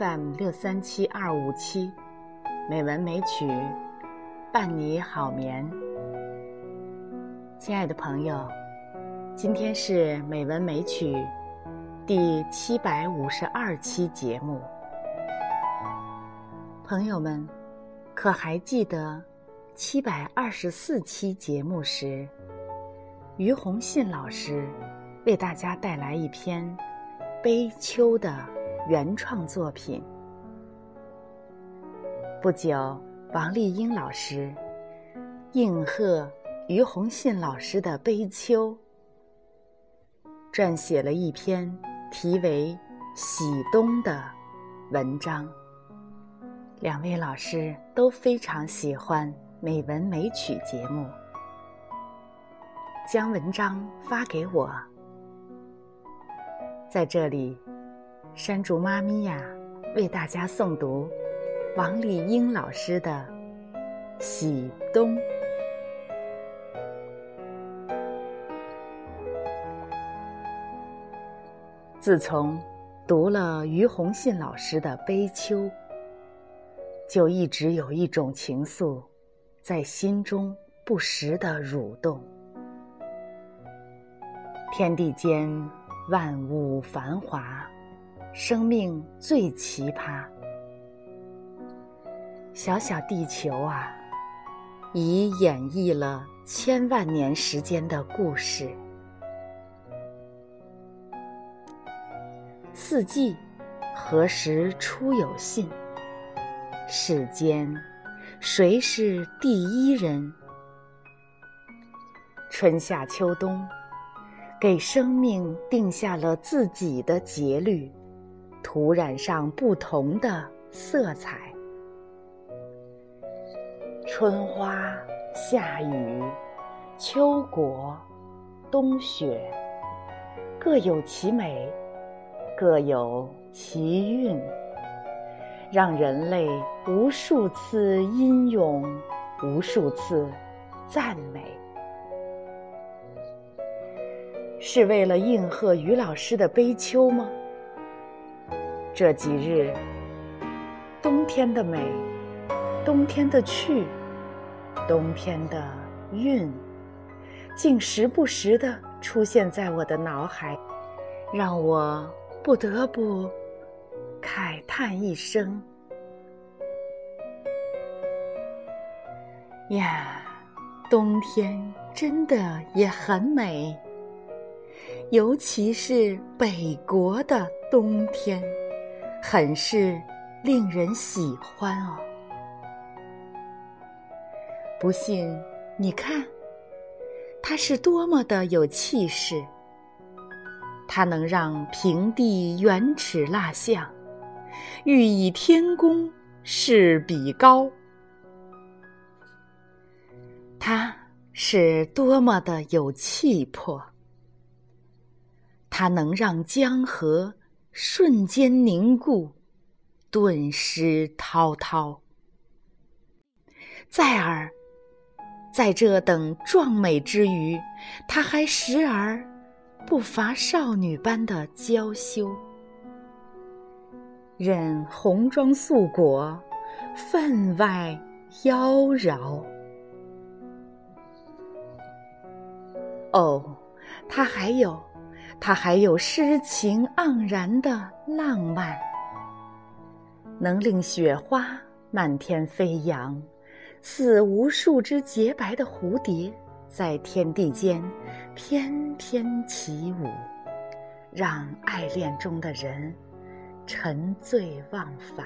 FM 六三七二五七，美文美曲伴你好眠。亲爱的朋友，今天是美文美曲第七百五十二期节目。朋友们，可还记得七百二十四期节目时，于洪信老师为大家带来一篇《悲秋》的原创作品。不久，王丽英老师应和于洪信老师的《悲秋》，撰写了一篇题为《喜冬》的文章。两位老师都非常喜欢美文美曲节目，将文章发给我。在这里，山竹妈咪呀，为大家诵读王丽英老师的《喜冬》。自从读了于洪信老师的《悲秋》。就一直有一种情愫，在心中不时的蠕动。天地间万物繁华，生命最奇葩。小小地球啊，已演绎了千万年时间的故事。四季，何时出有信？世间，谁是第一人？春夏秋冬，给生命定下了自己的节律，涂染上不同的色彩。春花、夏雨、秋果、冬雪，各有其美，各有其韵。让人类无数次吟咏，无数次赞美，是为了应和于老师的悲秋吗？这几日，冬天的美，冬天的趣，冬天的韵，竟时不时的出现在我的脑海，让我不得不。慨叹一声：“呀，冬天真的也很美，尤其是北国的冬天，很是令人喜欢哦。不信，你看，它是多么的有气势，它能让平地原齿蜡像。”欲以天公试比高，他是多么的有气魄！他能让江河瞬间凝固，顿失滔滔。再而，在这等壮美之余，他还时而不乏少女般的娇羞。任红妆素裹，分外妖娆。哦，他还有，他还有诗情盎然的浪漫，能令雪花漫天飞扬，似无数只洁白的蝴蝶在天地间翩翩起舞，让爱恋中的人。沉醉忘返。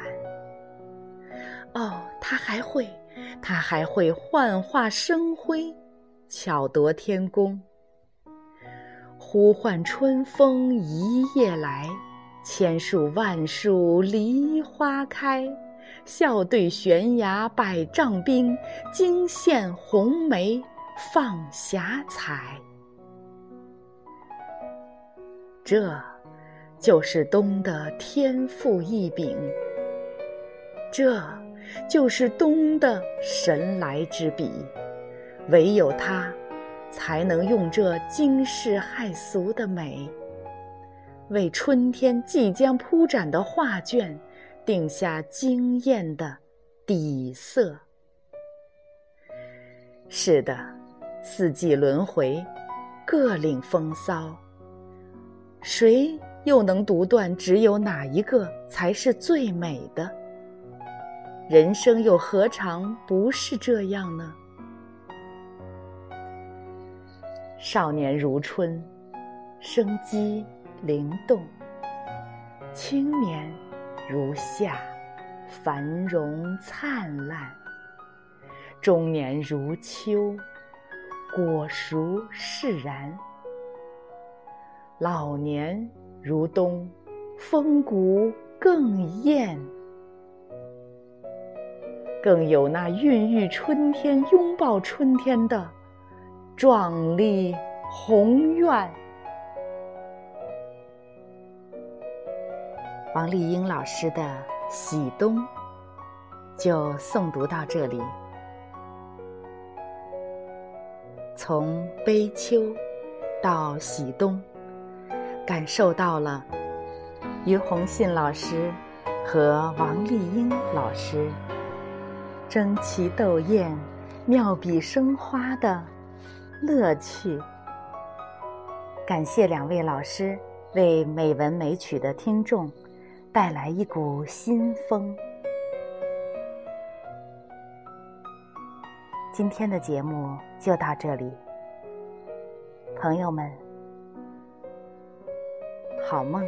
哦，他还会，他还会幻化生辉，巧夺天工，呼唤春风一夜来，千树万树梨花开，笑对悬崖百丈冰，惊现红梅放霞彩。这。就是冬的天赋异禀，这就是冬的神来之笔，唯有它，才能用这惊世骇俗的美，为春天即将铺展的画卷，定下惊艳的底色。是的，四季轮回，各领风骚。谁又能独断只有哪一个才是最美的？人生又何尝不是这样呢？少年如春，生机灵动；青年如夏，繁荣灿烂；中年如秋，果熟释然；老年如冬，风骨更艳。更有那孕育春天、拥抱春天的。壮丽宏愿。王丽英老师的《喜冬》就诵读到这里。从悲秋到喜冬，感受到了于洪信老师和王丽英老师争奇斗艳、妙笔生花的。乐趣。感谢两位老师为美文美曲的听众带来一股新风。今天的节目就到这里，朋友们，好梦。